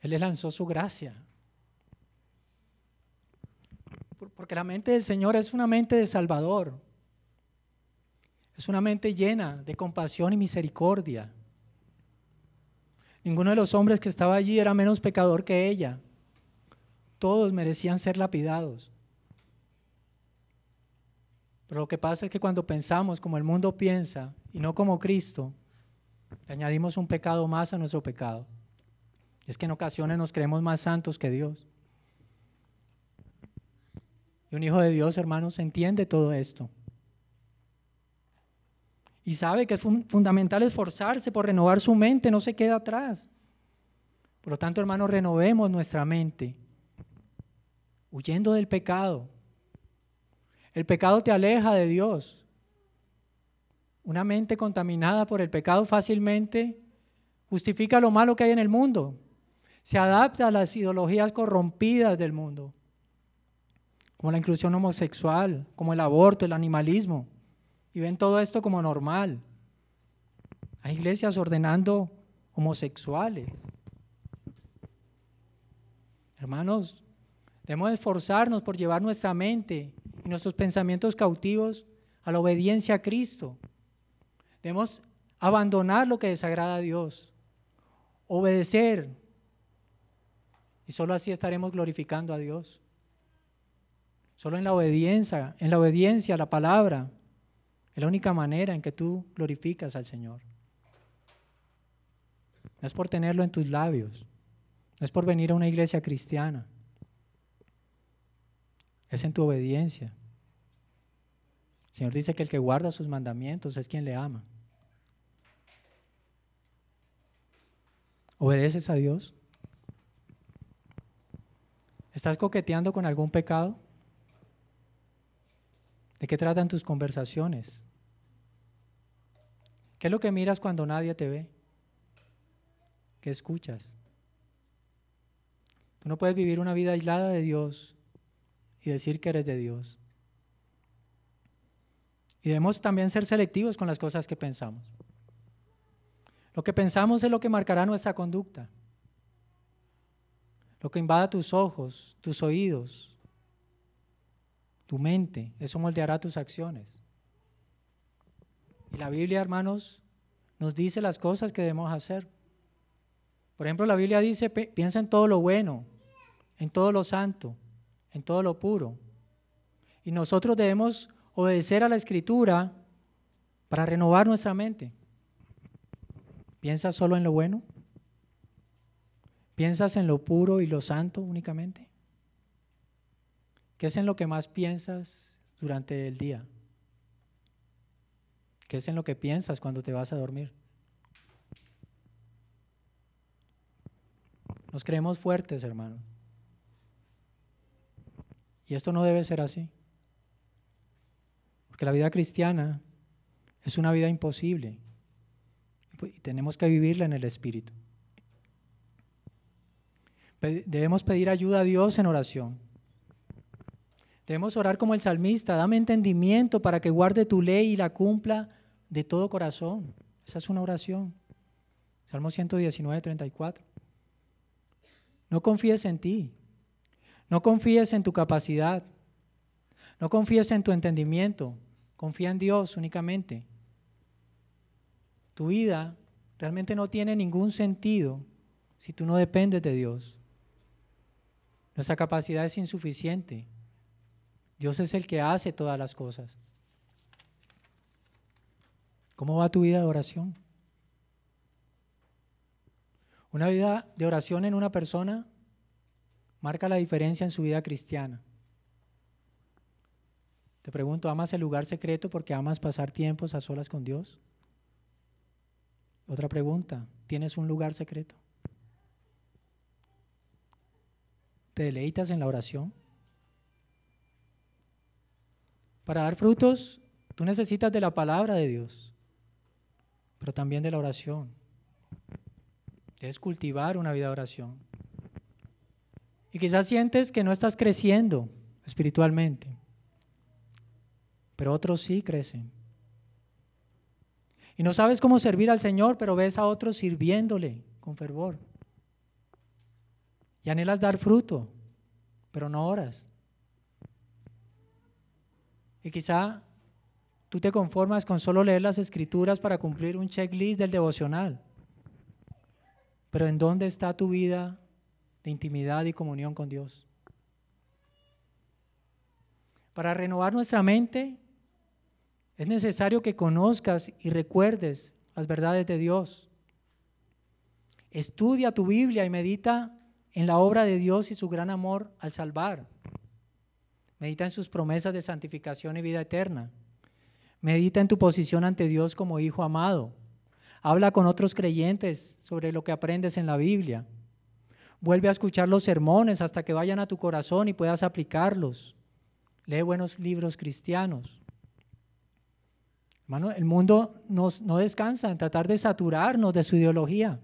Él le lanzó su gracia. Porque la mente del Señor es una mente de Salvador. Es una mente llena de compasión y misericordia. Ninguno de los hombres que estaba allí era menos pecador que ella. Todos merecían ser lapidados. Pero lo que pasa es que cuando pensamos como el mundo piensa y no como Cristo, le añadimos un pecado más a nuestro pecado. Es que en ocasiones nos creemos más santos que Dios. Y un hijo de Dios, hermanos, entiende todo esto. Y sabe que es fundamental esforzarse por renovar su mente, no se queda atrás. Por lo tanto, hermanos, renovemos nuestra mente, huyendo del pecado. El pecado te aleja de Dios. Una mente contaminada por el pecado fácilmente justifica lo malo que hay en el mundo. Se adapta a las ideologías corrompidas del mundo, como la inclusión homosexual, como el aborto, el animalismo, y ven todo esto como normal. Hay iglesias ordenando homosexuales. Hermanos, debemos esforzarnos por llevar nuestra mente y nuestros pensamientos cautivos a la obediencia a Cristo. Debemos abandonar lo que desagrada a Dios, obedecer. Y solo así estaremos glorificando a Dios. Solo en la obediencia, en la obediencia a la palabra, es la única manera en que tú glorificas al Señor. No es por tenerlo en tus labios, no es por venir a una iglesia cristiana, es en tu obediencia. El Señor dice que el que guarda sus mandamientos es quien le ama. ¿Obedeces a Dios? ¿Estás coqueteando con algún pecado? ¿De qué tratan tus conversaciones? ¿Qué es lo que miras cuando nadie te ve? ¿Qué escuchas? Tú no puedes vivir una vida aislada de Dios y decir que eres de Dios. Y debemos también ser selectivos con las cosas que pensamos. Lo que pensamos es lo que marcará nuestra conducta. Lo que invada tus ojos, tus oídos, tu mente, eso moldeará tus acciones. Y la Biblia, hermanos, nos dice las cosas que debemos hacer. Por ejemplo, la Biblia dice, piensa en todo lo bueno, en todo lo santo, en todo lo puro. Y nosotros debemos obedecer a la escritura para renovar nuestra mente. ¿Piensas solo en lo bueno? ¿Piensas en lo puro y lo santo únicamente? ¿Qué es en lo que más piensas durante el día? ¿Qué es en lo que piensas cuando te vas a dormir? Nos creemos fuertes, hermano. Y esto no debe ser así. Porque la vida cristiana es una vida imposible. Y tenemos que vivirla en el Espíritu. Debemos pedir ayuda a Dios en oración. Debemos orar como el salmista, dame entendimiento para que guarde tu ley y la cumpla de todo corazón. Esa es una oración. Salmo 119, 34. No confíes en ti. No confíes en tu capacidad. No confíes en tu entendimiento. Confía en Dios únicamente. Tu vida realmente no tiene ningún sentido si tú no dependes de Dios. Nuestra capacidad es insuficiente. Dios es el que hace todas las cosas. ¿Cómo va tu vida de oración? Una vida de oración en una persona marca la diferencia en su vida cristiana. Te pregunto, ¿amas el lugar secreto porque amas pasar tiempos a solas con Dios? Otra pregunta, ¿tienes un lugar secreto? ¿Te deleitas en la oración? Para dar frutos, tú necesitas de la palabra de Dios, pero también de la oración. Debes cultivar una vida de oración. Y quizás sientes que no estás creciendo espiritualmente, pero otros sí crecen. Y no sabes cómo servir al Señor, pero ves a otros sirviéndole con fervor. Y anhelas dar fruto, pero no oras. Y quizá tú te conformas con solo leer las escrituras para cumplir un checklist del devocional. Pero ¿en dónde está tu vida de intimidad y comunión con Dios? Para renovar nuestra mente es necesario que conozcas y recuerdes las verdades de Dios. Estudia tu Biblia y medita en la obra de Dios y su gran amor al salvar. Medita en sus promesas de santificación y vida eterna. Medita en tu posición ante Dios como hijo amado. Habla con otros creyentes sobre lo que aprendes en la Biblia. Vuelve a escuchar los sermones hasta que vayan a tu corazón y puedas aplicarlos. Lee buenos libros cristianos. Hermano, el mundo no descansa en tratar de saturarnos de su ideología.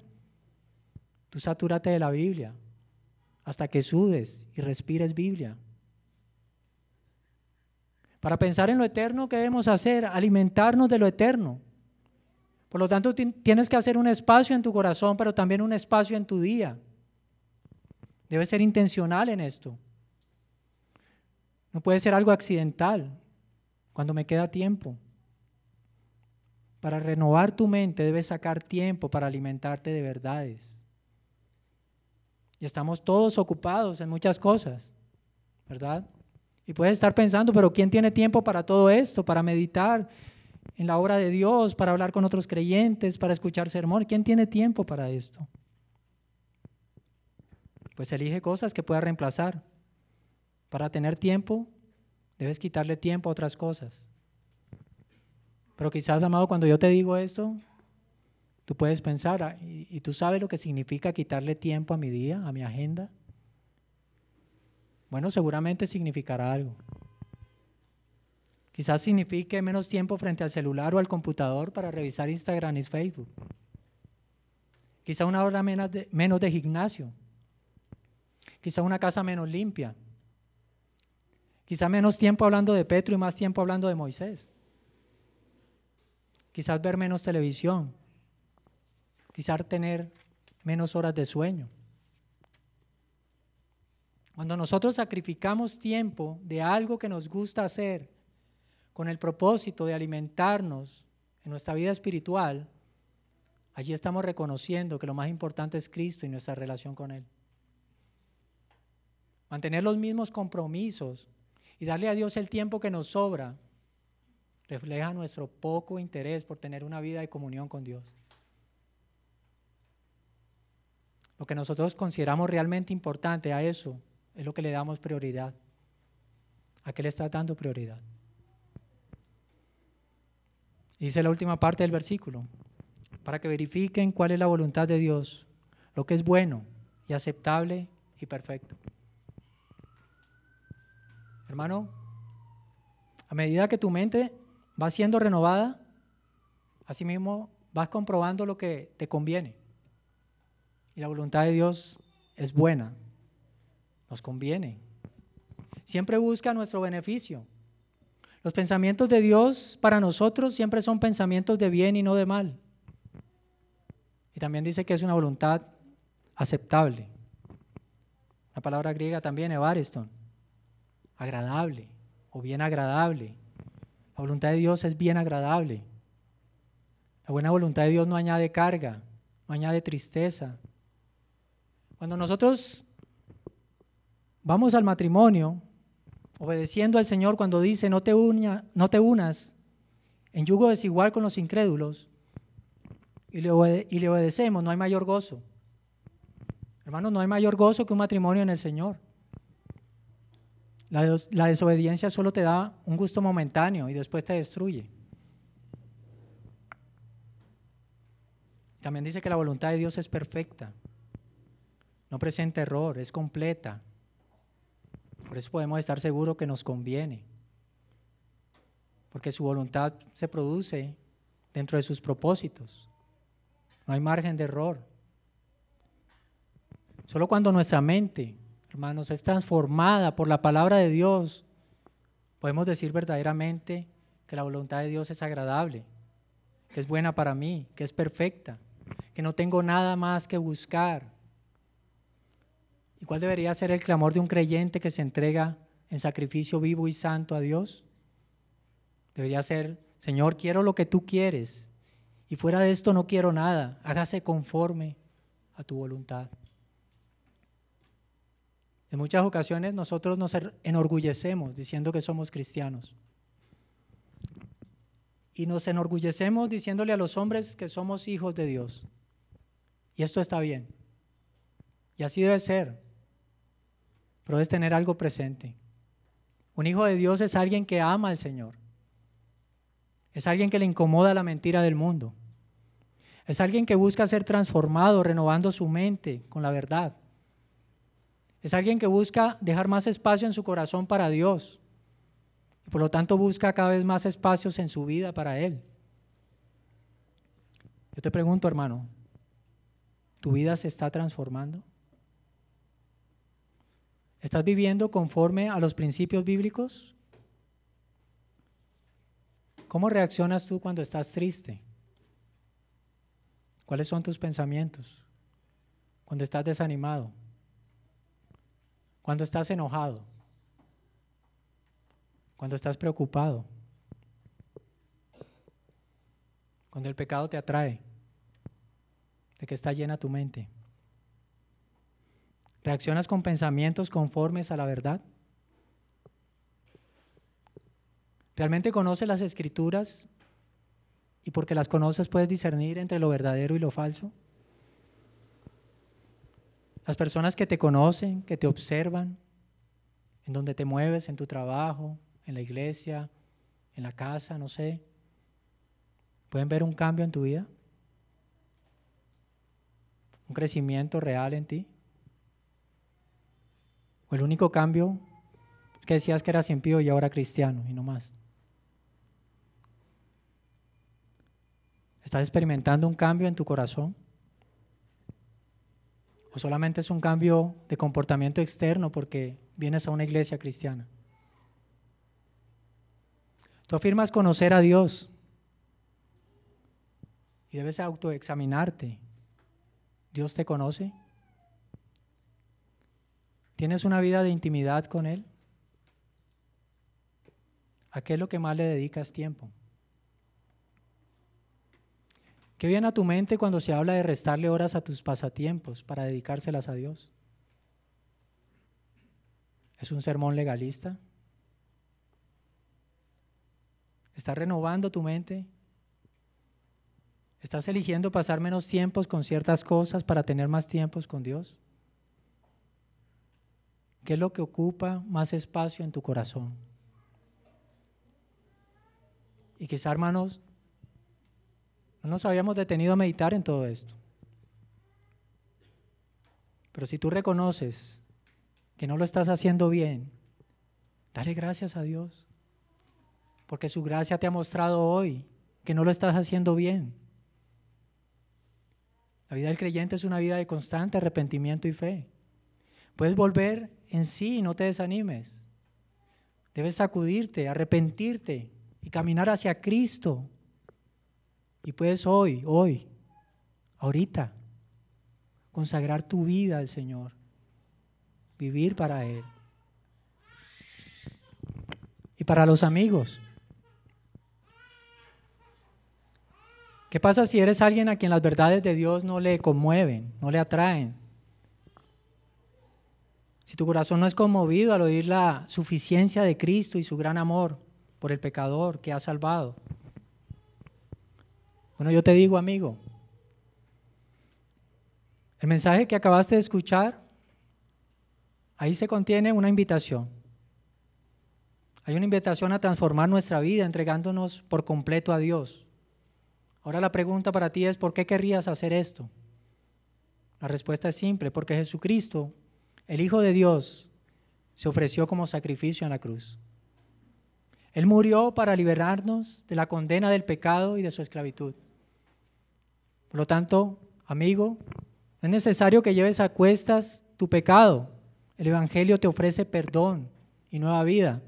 Tú satúrate de la Biblia hasta que sudes y respires Biblia. Para pensar en lo eterno, ¿qué debemos hacer? Alimentarnos de lo eterno. Por lo tanto, tienes que hacer un espacio en tu corazón, pero también un espacio en tu día. Debes ser intencional en esto. No puede ser algo accidental cuando me queda tiempo. Para renovar tu mente debes sacar tiempo para alimentarte de verdades. Y estamos todos ocupados en muchas cosas, ¿verdad? Y puedes estar pensando, pero ¿quién tiene tiempo para todo esto? Para meditar en la obra de Dios, para hablar con otros creyentes, para escuchar sermón. ¿Quién tiene tiempo para esto? Pues elige cosas que pueda reemplazar. Para tener tiempo, debes quitarle tiempo a otras cosas. Pero quizás, amado, cuando yo te digo esto, Tú puedes pensar, ah, ¿y, ¿y tú sabes lo que significa quitarle tiempo a mi día, a mi agenda? Bueno, seguramente significará algo. Quizás signifique menos tiempo frente al celular o al computador para revisar Instagram y Facebook. Quizá una hora menos de, menos de gimnasio. Quizá una casa menos limpia. Quizá menos tiempo hablando de Petro y más tiempo hablando de Moisés. Quizás ver menos televisión. Quizás tener menos horas de sueño. Cuando nosotros sacrificamos tiempo de algo que nos gusta hacer con el propósito de alimentarnos en nuestra vida espiritual, allí estamos reconociendo que lo más importante es Cristo y nuestra relación con Él. Mantener los mismos compromisos y darle a Dios el tiempo que nos sobra refleja nuestro poco interés por tener una vida de comunión con Dios. Lo que nosotros consideramos realmente importante a eso es lo que le damos prioridad. ¿A qué le estás dando prioridad? Dice la última parte del versículo, para que verifiquen cuál es la voluntad de Dios, lo que es bueno y aceptable y perfecto. Hermano, a medida que tu mente va siendo renovada, asimismo vas comprobando lo que te conviene. Y la voluntad de Dios es buena, nos conviene. Siempre busca nuestro beneficio. Los pensamientos de Dios para nosotros siempre son pensamientos de bien y no de mal. Y también dice que es una voluntad aceptable. La palabra griega también, evareston, agradable o bien agradable. La voluntad de Dios es bien agradable. La buena voluntad de Dios no añade carga, no añade tristeza. Cuando nosotros vamos al matrimonio, obedeciendo al Señor cuando dice, no te, unas en yugo desigual con los incrédulos, y le, y le obedecemos, no hay mayor gozo. Hermanos, no hay mayor gozo que un matrimonio en el Señor. La, desobediencia solo te da un gusto momentáneo y después te destruye. También dice que la voluntad de Dios es perfecta, no presenta error, es completa, por eso podemos estar seguros que nos conviene, porque su voluntad se produce dentro de sus propósitos. No hay margen de error. Solo cuando nuestra mente, hermanos, es transformada por la palabra de Dios, podemos decir verdaderamente que la voluntad de Dios es agradable, que es buena para mí, que es perfecta, que no tengo nada más que buscar, ¿Y cuál debería ser el clamor de un creyente que se entrega en sacrificio vivo y santo a Dios? Debería ser, Señor, quiero lo que tú quieres y fuera de esto no quiero nada, hágase conforme a tu voluntad. En muchas ocasiones nosotros nos enorgullecemos diciendo que somos cristianos. Y nos enorgullecemos diciéndole a los hombres que somos hijos de Dios. Y esto está bien. Y así debe ser pero es tener algo presente. Un hijo de Dios es alguien que ama al Señor. Es alguien que le incomoda la mentira del mundo. Es alguien que busca ser transformado, renovando su mente con la verdad. Es alguien que busca dejar más espacio en su corazón para Dios. Y por lo tanto busca cada vez más espacios en su vida para Él. Yo te pregunto, hermano, ¿tu vida se está transformando? ¿Estás viviendo conforme a los principios bíblicos? ¿Cómo reaccionas tú cuando estás triste? ¿Cuáles son tus pensamientos? Cuando estás desanimado. Cuando estás enojado. Cuando estás preocupado. Cuando el pecado te atrae. De que está llena tu mente. ¿Reaccionas con pensamientos conformes a la verdad? ¿Realmente conoces las escrituras y porque las conoces puedes discernir entre lo verdadero y lo falso? Las personas que te conocen, que te observan, en donde te mueves, en tu trabajo, en la iglesia, en la casa, no sé, ¿pueden ver un cambio en tu vida? un crecimiento real en ti? ¿O el único cambio que decías que eras impío y ahora cristiano y no más? ¿Estás experimentando un cambio en tu corazón? ¿O solamente es un cambio de comportamiento externo porque vienes a una iglesia cristiana? Tú afirmas conocer a Dios y debes autoexaminarte. ¿Dios te conoce? ¿Tienes una vida de intimidad con Él? ¿A qué es lo que más le dedicas tiempo? ¿Qué viene a tu mente cuando se habla de restarle horas a tus pasatiempos para dedicárselas a Dios? ¿Es un sermón legalista? ¿Estás renovando tu mente? ¿Estás eligiendo pasar menos tiempos con ciertas cosas para tener más tiempos con Dios? ¿Qué es lo que ocupa más espacio en tu corazón? Y quizá, hermanos, no nos habíamos detenido a meditar en todo esto. Pero si tú reconoces que no lo estás haciendo bien, dale gracias a Dios. Porque su gracia te ha mostrado hoy que no lo estás haciendo bien. La vida del creyente es una vida de constante arrepentimiento y fe. Puedes volver en sí y no te desanimes. Debes sacudirte, arrepentirte y caminar hacia Cristo y puedes hoy, hoy, ahorita, consagrar tu vida al Señor, vivir para Él. Y para los amigos. ¿Qué pasa si eres alguien a quien las verdades de Dios no le conmueven, no le atraen? Si tu corazón no es conmovido al oír la suficiencia de Cristo y su gran amor por el pecador que ha salvado. Bueno, yo te digo, amigo, el mensaje que acabaste de escuchar, ahí se contiene una invitación. Hay una invitación a transformar nuestra vida entregándonos por completo a Dios. Ahora la pregunta para ti es, ¿por qué querrías hacer esto? La respuesta es simple, porque Jesucristo, el Hijo de Dios, se ofreció como sacrificio en la cruz. Él murió para liberarnos de la condena del pecado y de su esclavitud. Por lo tanto, amigo, es necesario que lleves a cuestas tu pecado. El Evangelio te ofrece perdón y nueva vida.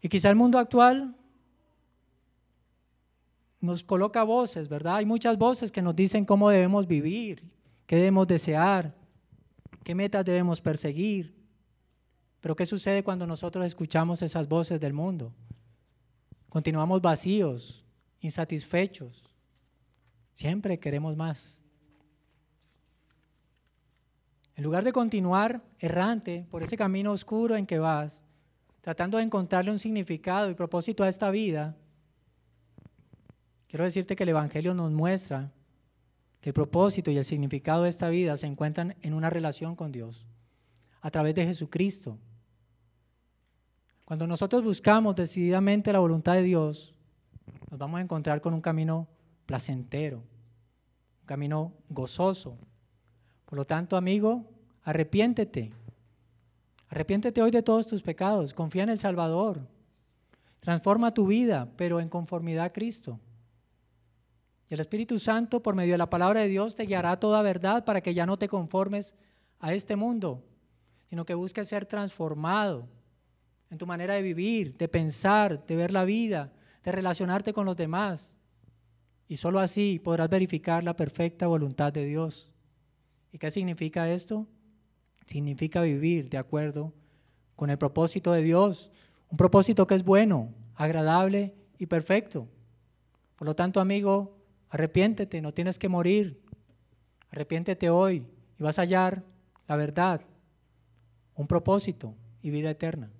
Y quizá el mundo actual nos coloca voces, ¿verdad? Hay muchas voces que nos dicen cómo debemos vivir, qué debemos desear, qué metas debemos perseguir. Pero ¿qué sucede cuando nosotros escuchamos esas voces del mundo? Continuamos vacíos, insatisfechos, Siempre queremos más. En lugar de continuar errante por ese camino oscuro en que vas, tratando de encontrarle un significado y propósito a esta vida, quiero decirte que el Evangelio nos muestra que el propósito y el significado de esta vida se encuentran en una relación con Dios, a través de Jesucristo. Cuando nosotros buscamos decididamente la voluntad de Dios, nos vamos a encontrar con un camino placentero, un camino gozoso. Por lo tanto, amigo, arrepiéntete. Arrepiéntete hoy de todos tus pecados, confía en el Salvador. Transforma tu vida, pero en conformidad a Cristo. Y el Espíritu Santo, por medio de la palabra de Dios, te guiará toda verdad para que ya no te conformes a este mundo, sino que busques ser transformado en tu manera de vivir, de pensar, de ver la vida, de relacionarte con los demás. Y solo así podrás verificar la perfecta voluntad de Dios. ¿Y qué significa esto? Significa vivir de acuerdo con el propósito de Dios, un propósito que es bueno, agradable y perfecto. Por lo tanto, amigo, arrepiéntete, no tienes que morir. Arrepiéntete hoy y vas a hallar la verdad, un propósito y vida eterna.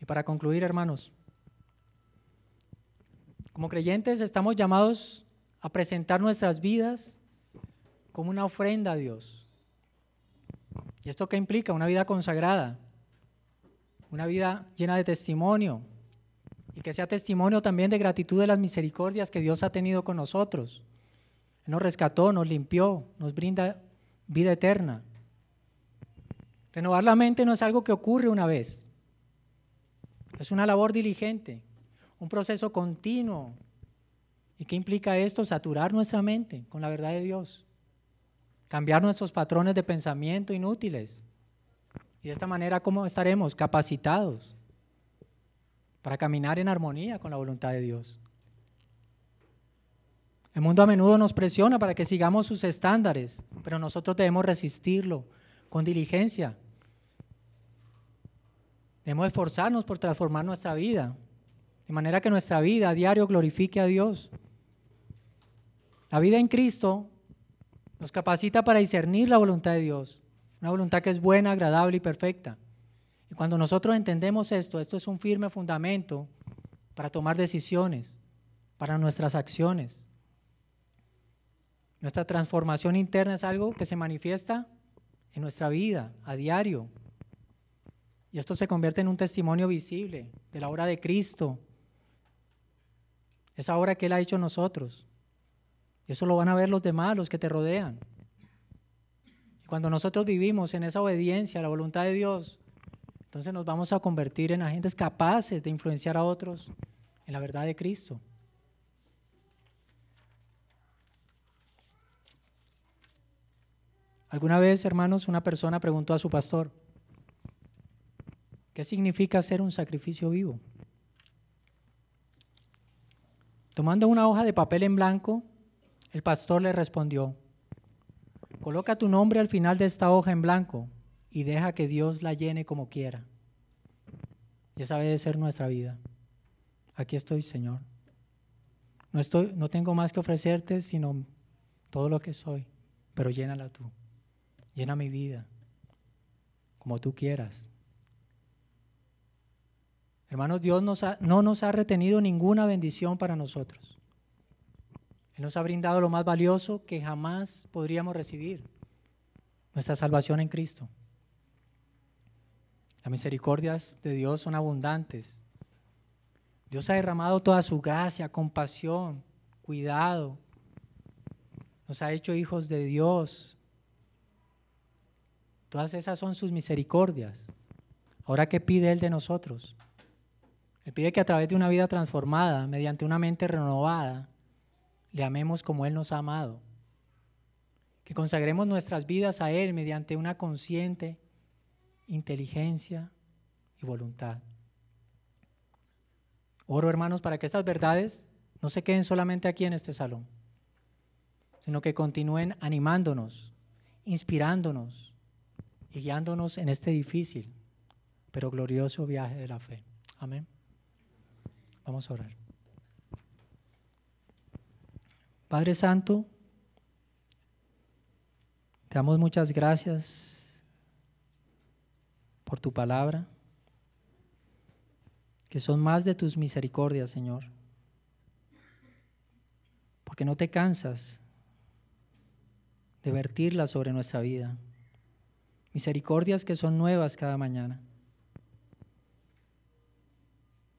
Y para concluir, hermanos, como creyentes estamos llamados a presentar nuestras vidas como una ofrenda a Dios. ¿Y esto qué implica? Una vida consagrada, una vida llena de testimonio y que sea testimonio también de gratitud de las misericordias que Dios ha tenido con nosotros. nos rescató, nos limpió, nos brinda vida eterna. Renovar la mente no es algo que ocurre una vez. Es una labor diligente, un proceso continuo. ¿Y qué implica esto? Saturar nuestra mente con la verdad de Dios. Cambiar nuestros patrones de pensamiento inútiles. Y de esta manera, ¿cómo estaremos? Capacitados para caminar en armonía con la voluntad de Dios. El mundo a menudo nos presiona para que sigamos sus estándares, pero nosotros debemos resistirlo con diligencia. Debemos esforzarnos por transformar nuestra vida, de manera que nuestra vida a diario glorifique a Dios. La vida en Cristo nos capacita para discernir la voluntad de Dios, una voluntad que es buena, agradable y perfecta. Y cuando nosotros entendemos esto, esto es un firme fundamento para tomar decisiones, para nuestras acciones. Nuestra transformación interna es algo que se manifiesta en nuestra vida a diario. Y esto se convierte en un testimonio visible de la obra de Cristo, esa obra que Él ha hecho en nosotros. Y eso lo van a ver los demás, los que te rodean. Y cuando nosotros vivimos en esa obediencia a la voluntad de Dios, entonces nos vamos a convertir en agentes capaces de influenciar a otros en la verdad de Cristo. Alguna vez, hermanos, una persona preguntó a su pastor, ¿qué significa ser un sacrificio vivo? Tomando una hoja de papel en blanco, el pastor le respondió, coloca tu nombre al final de esta hoja en blanco y deja que Dios la llene como quiera. Y esa debe ser nuestra vida. Aquí estoy, Señor. No, estoy, no tengo más que ofrecerte sino todo lo que soy, pero llénala tú. Llena mi vida como tú quieras. Hermanos, Dios no nos ha retenido ninguna bendición para nosotros. Él nos ha brindado lo más valioso que jamás podríamos recibir, nuestra salvación en Cristo. Las misericordias de Dios son abundantes. Dios ha derramado toda su gracia, compasión, cuidado. Nos ha hecho hijos de Dios, Todas esas son sus misericordias. Ahora, ¿qué pide Él de nosotros? Él pide que a través de una vida transformada, mediante una mente renovada, le amemos como Él nos ha amado. Que consagremos nuestras vidas a Él mediante una consciente inteligencia y voluntad. Oro, hermanos, para que estas verdades no se queden solamente aquí en este salón, sino que continúen animándonos, inspirándonos, y guiándonos en este difícil pero glorioso viaje de la fe. Amén. Vamos a orar. Padre Santo, te damos muchas gracias por tu palabra, que son más de tus misericordias, Señor, porque no te cansas de vertirlas sobre nuestra vida misericordias que son nuevas cada mañana.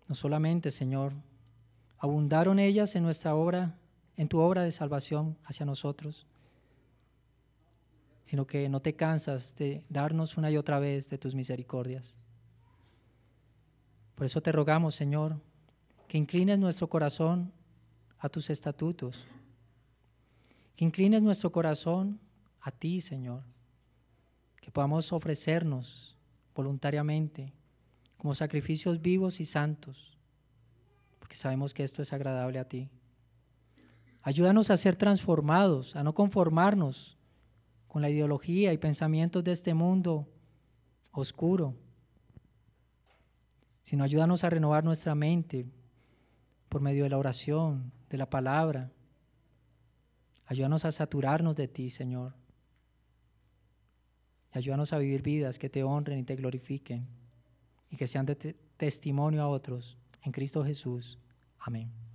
No solamente, Señor, abundaron ellas en nuestra obra, en tu obra de salvación hacia nosotros, sino que no te cansas de darnos una y otra vez de tus misericordias. Por eso te rogamos, Señor, que inclines nuestro corazón a tus estatutos, que inclines nuestro corazón a ti, Señor que podamos ofrecernos voluntariamente como sacrificios vivos y santos, porque sabemos que esto es agradable a ti. Ayúdanos a ser transformados, a no conformarnos con la ideología y pensamientos de este mundo oscuro, sino ayúdanos a renovar nuestra mente por medio de la oración, de la palabra. Ayúdanos a saturarnos de ti, Señor. Ayúdanos a vivir vidas que te honren y te glorifiquen y que sean de testimonio a otros. En Cristo Jesús. Amén.